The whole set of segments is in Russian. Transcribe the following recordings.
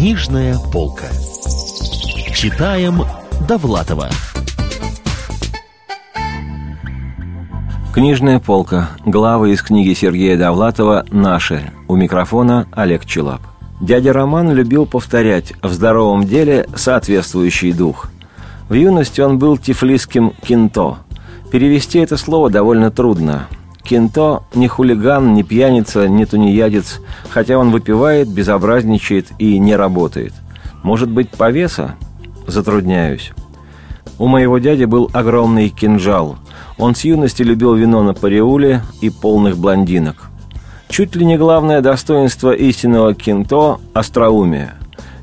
Книжная полка. Читаем Довлатова. Книжная полка. Главы из книги Сергея Довлатова «Наши». У микрофона Олег Челап. Дядя Роман любил повторять «в здоровом деле соответствующий дух». В юности он был тифлисским «кинто». Перевести это слово довольно трудно. Кинто не хулиган, не пьяница, не тунеядец, хотя он выпивает, безобразничает и не работает. Может быть, повеса? Затрудняюсь. У моего дяди был огромный кинжал. Он с юности любил вино на париуле и полных блондинок. Чуть ли не главное достоинство истинного кинто – остроумие.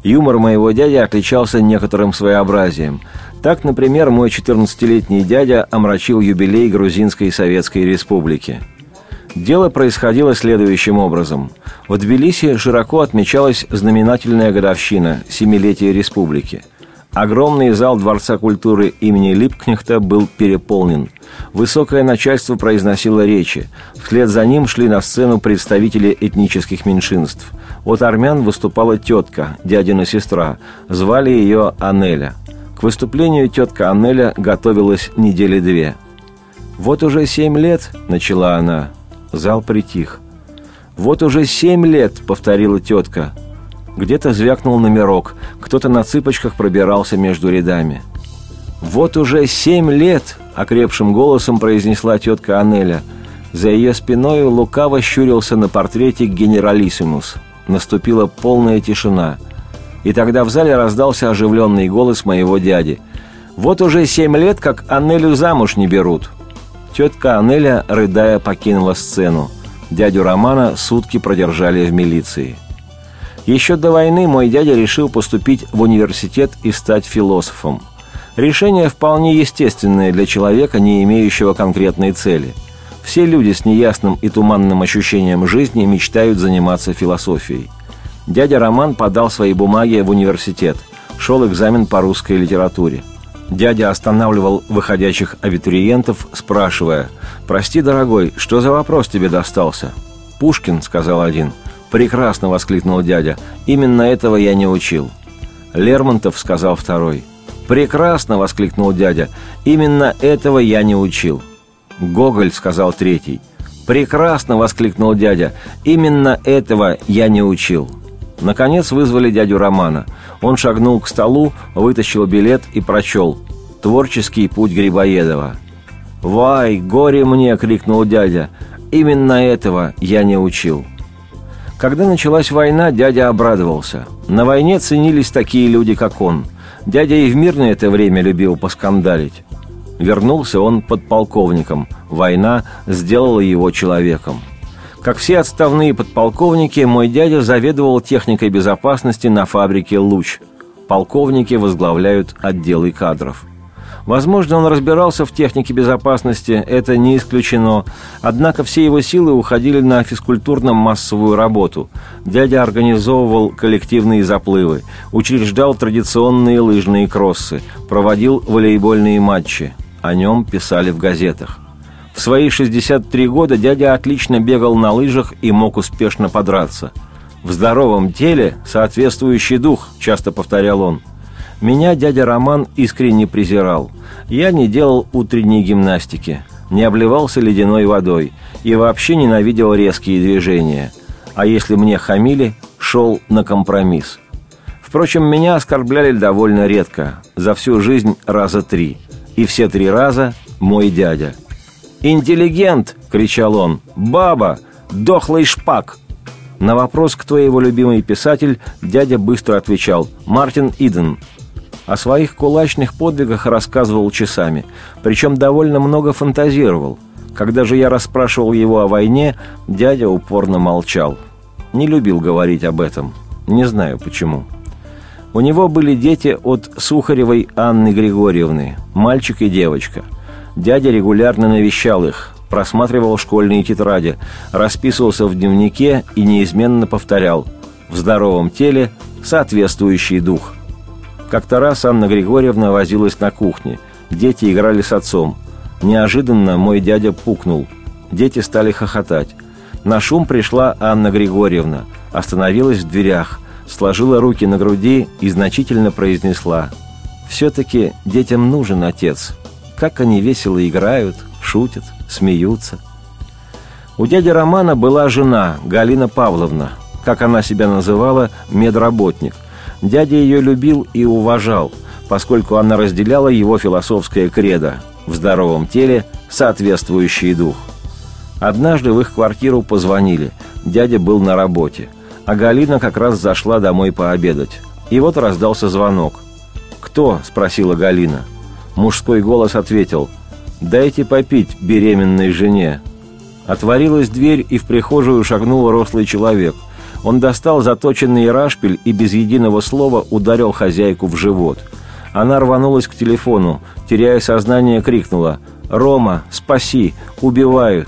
Юмор моего дяди отличался некоторым своеобразием. Так, например, мой 14-летний дядя омрачил юбилей Грузинской Советской Республики. Дело происходило следующим образом. В Тбилиси широко отмечалась знаменательная годовщина – Семилетия Республики – Огромный зал Дворца культуры имени Липкнехта был переполнен. Высокое начальство произносило речи. Вслед за ним шли на сцену представители этнических меньшинств. От армян выступала тетка, дядина сестра. Звали ее Анеля. К выступлению тетка Анеля готовилась недели две. «Вот уже семь лет», — начала она. Зал притих. «Вот уже семь лет», — повторила тетка. Где-то звякнул номерок, кто-то на цыпочках пробирался между рядами. «Вот уже семь лет!» — окрепшим голосом произнесла тетка Анеля. За ее спиной лукаво щурился на портрете генералиссимус. Наступила полная тишина. И тогда в зале раздался оживленный голос моего дяди. «Вот уже семь лет, как Анелю замуж не берут!» Тетка Анеля, рыдая, покинула сцену. Дядю Романа сутки продержали в милиции. Еще до войны мой дядя решил поступить в университет и стать философом. Решение вполне естественное для человека, не имеющего конкретной цели. Все люди с неясным и туманным ощущением жизни мечтают заниматься философией. Дядя Роман подал свои бумаги в университет, шел экзамен по русской литературе. Дядя останавливал выходящих абитуриентов, спрашивая, «Прости, дорогой, что за вопрос тебе достался?» «Пушкин», — сказал один, — «Прекрасно!» — воскликнул дядя. «Именно этого я не учил». «Лермонтов», — сказал второй. «Прекрасно!» — воскликнул дядя. «Именно этого я не учил». «Гоголь», — сказал третий. «Прекрасно!» — воскликнул дядя. «Именно этого я не учил». Наконец вызвали дядю Романа. Он шагнул к столу, вытащил билет и прочел «Творческий путь Грибоедова». «Вай, горе мне!» — крикнул дядя. «Именно этого я не учил». Когда началась война, дядя обрадовался. На войне ценились такие люди, как он. Дядя и в мирное это время любил поскандалить. Вернулся он подполковником. Война сделала его человеком. Как все отставные подполковники, мой дядя заведовал техникой безопасности на фабрике «Луч». Полковники возглавляют отделы кадров – Возможно, он разбирался в технике безопасности, это не исключено. Однако все его силы уходили на физкультурно-массовую работу. Дядя организовывал коллективные заплывы, учреждал традиционные лыжные кроссы, проводил волейбольные матчи. О нем писали в газетах. В свои 63 года дядя отлично бегал на лыжах и мог успешно подраться. «В здоровом теле соответствующий дух», – часто повторял он – меня дядя Роман искренне презирал. Я не делал утренней гимнастики, не обливался ледяной водой и вообще ненавидел резкие движения. А если мне хамили, шел на компромисс. Впрочем, меня оскорбляли довольно редко, за всю жизнь раза три. И все три раза мой дядя. «Интеллигент!» — кричал он. «Баба! Дохлый шпак!» На вопрос, кто его любимый писатель, дядя быстро отвечал «Мартин Иден». О своих кулачных подвигах рассказывал часами, причем довольно много фантазировал. Когда же я расспрашивал его о войне, дядя упорно молчал. Не любил говорить об этом. Не знаю почему. У него были дети от Сухаревой Анны Григорьевны, мальчик и девочка. Дядя регулярно навещал их, просматривал школьные тетради, расписывался в дневнике и неизменно повторял «в здоровом теле соответствующий дух». Как-то раз Анна Григорьевна возилась на кухне. Дети играли с отцом. Неожиданно мой дядя пукнул. Дети стали хохотать. На шум пришла Анна Григорьевна. Остановилась в дверях. сложила руки на груди и значительно произнесла «Все-таки детям нужен отец. Как они весело играют, шутят, смеются». У дяди Романа была жена, Галина Павловна, как она себя называла, медработник. Дядя ее любил и уважал, поскольку она разделяла его философское кредо «в здоровом теле соответствующий дух». Однажды в их квартиру позвонили. Дядя был на работе. А Галина как раз зашла домой пообедать. И вот раздался звонок. «Кто?» – спросила Галина. Мужской голос ответил. «Дайте попить беременной жене». Отворилась дверь, и в прихожую шагнул рослый человек. Он достал заточенный рашпиль и без единого слова ударил хозяйку в живот. Она рванулась к телефону, теряя сознание, крикнула «Рома, спаси! Убивают!»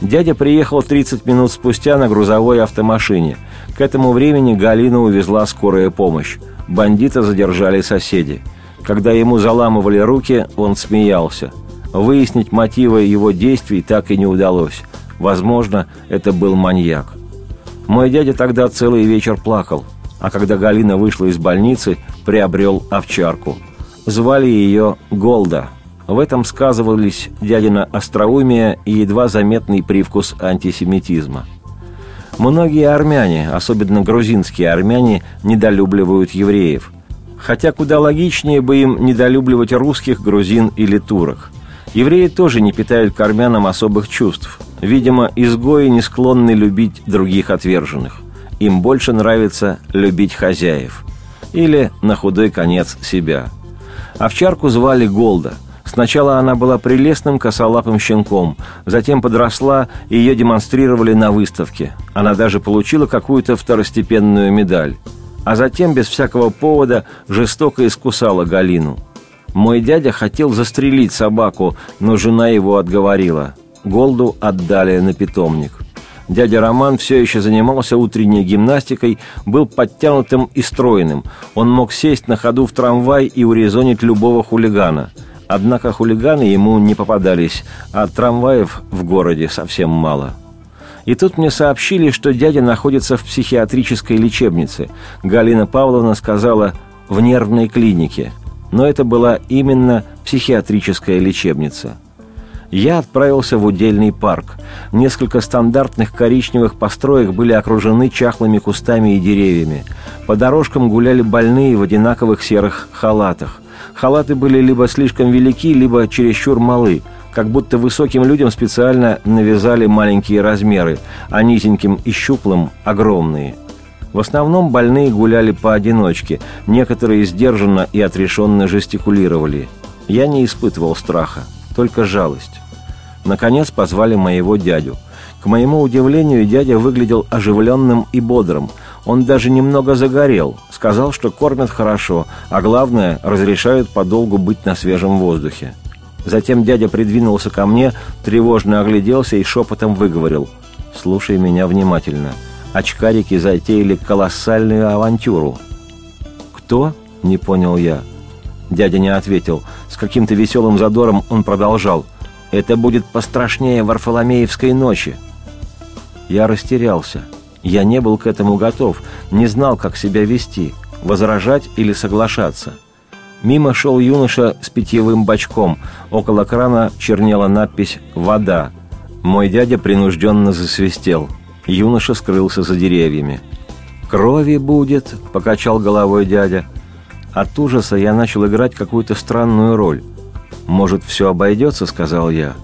Дядя приехал 30 минут спустя на грузовой автомашине. К этому времени Галину увезла скорая помощь. Бандита задержали соседи. Когда ему заламывали руки, он смеялся. Выяснить мотивы его действий так и не удалось. Возможно, это был маньяк. Мой дядя тогда целый вечер плакал, а когда Галина вышла из больницы, приобрел овчарку. Звали ее Голда – в этом сказывались дядина остроумие и едва заметный привкус антисемитизма. Многие армяне, особенно грузинские армяне, недолюбливают евреев. Хотя куда логичнее бы им недолюбливать русских, грузин или турок. Евреи тоже не питают к армянам особых чувств. Видимо, изгои не склонны любить других отверженных. Им больше нравится любить хозяев. Или, на худой конец, себя. Овчарку звали Голда – Сначала она была прелестным косолапым щенком, затем подросла, и ее демонстрировали на выставке. Она даже получила какую-то второстепенную медаль. А затем, без всякого повода, жестоко искусала Галину. Мой дядя хотел застрелить собаку, но жена его отговорила. Голду отдали на питомник. Дядя Роман все еще занимался утренней гимнастикой, был подтянутым и стройным. Он мог сесть на ходу в трамвай и урезонить любого хулигана – Однако хулиганы ему не попадались, а трамваев в городе совсем мало. И тут мне сообщили, что дядя находится в психиатрической лечебнице. Галина Павловна сказала «в нервной клинике». Но это была именно психиатрическая лечебница. Я отправился в удельный парк. Несколько стандартных коричневых построек были окружены чахлыми кустами и деревьями. По дорожкам гуляли больные в одинаковых серых халатах. Халаты были либо слишком велики, либо чересчур малы, как будто высоким людям специально навязали маленькие размеры, а низеньким и щуплым – огромные. В основном больные гуляли поодиночке, некоторые сдержанно и отрешенно жестикулировали. Я не испытывал страха, только жалость. Наконец позвали моего дядю. К моему удивлению, дядя выглядел оживленным и бодрым – он даже немного загорел, сказал, что кормят хорошо, а главное, разрешают подолгу быть на свежем воздухе. Затем дядя придвинулся ко мне, тревожно огляделся и шепотом выговорил. «Слушай меня внимательно. Очкарики затеяли колоссальную авантюру». «Кто?» – не понял я. Дядя не ответил. С каким-то веселым задором он продолжал. «Это будет пострашнее Варфоломеевской ночи». Я растерялся – я не был к этому готов, не знал, как себя вести, возражать или соглашаться. Мимо шел юноша с питьевым бачком. Около крана чернела надпись «Вода». Мой дядя принужденно засвистел. Юноша скрылся за деревьями. «Крови будет», — покачал головой дядя. От ужаса я начал играть какую-то странную роль. «Может, все обойдется?» — сказал я.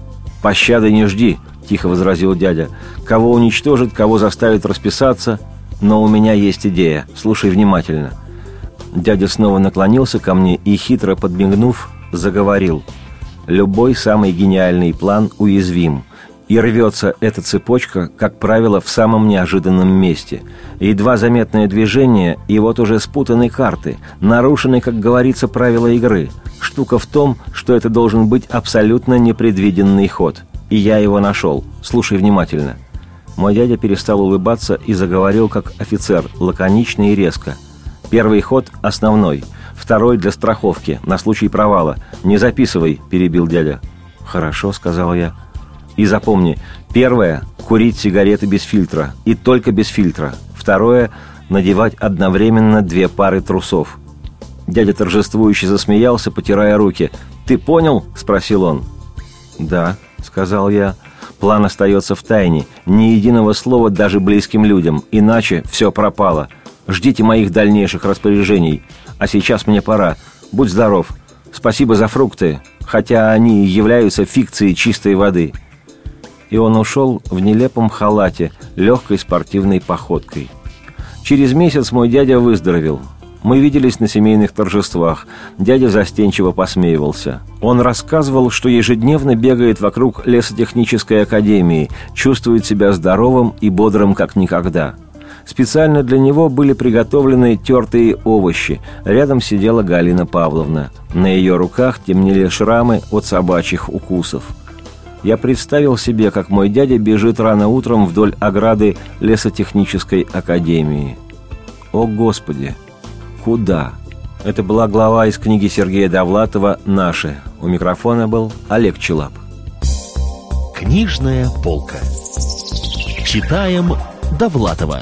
«Пощады не жди», — тихо возразил дядя. «Кого уничтожит, кого заставит расписаться. Но у меня есть идея. Слушай внимательно». Дядя снова наклонился ко мне и, хитро подмигнув, заговорил. «Любой самый гениальный план уязвим. И рвется эта цепочка, как правило, в самом неожиданном месте. Едва заметное движение, и вот уже спутаны карты, нарушены, как говорится, правила игры. Штука в том, что это должен быть абсолютно непредвиденный ход» и я его нашел. Слушай внимательно». Мой дядя перестал улыбаться и заговорил как офицер, лаконично и резко. «Первый ход – основной, второй – для страховки, на случай провала. Не записывай», – перебил дядя. «Хорошо», – сказал я. «И запомни, первое – курить сигареты без фильтра, и только без фильтра. Второе – надевать одновременно две пары трусов. Дядя торжествующе засмеялся, потирая руки. «Ты понял?» – спросил он. «Да», – сказал я. «План остается в тайне. Ни единого слова даже близким людям. Иначе все пропало. Ждите моих дальнейших распоряжений. А сейчас мне пора. Будь здоров. Спасибо за фрукты, хотя они являются фикцией чистой воды». И он ушел в нелепом халате, легкой спортивной походкой. Через месяц мой дядя выздоровел. Мы виделись на семейных торжествах. Дядя застенчиво посмеивался. Он рассказывал, что ежедневно бегает вокруг лесотехнической академии, чувствует себя здоровым и бодрым как никогда. Специально для него были приготовлены тертые овощи. Рядом сидела Галина Павловна. На ее руках темнели шрамы от собачьих укусов. Я представил себе, как мой дядя бежит рано утром вдоль ограды лесотехнической академии. О, Господи! Куда? Это была глава из книги Сергея Довлатова «Наши». У микрофона был Олег Челап. Книжная полка. Читаем Довлатова.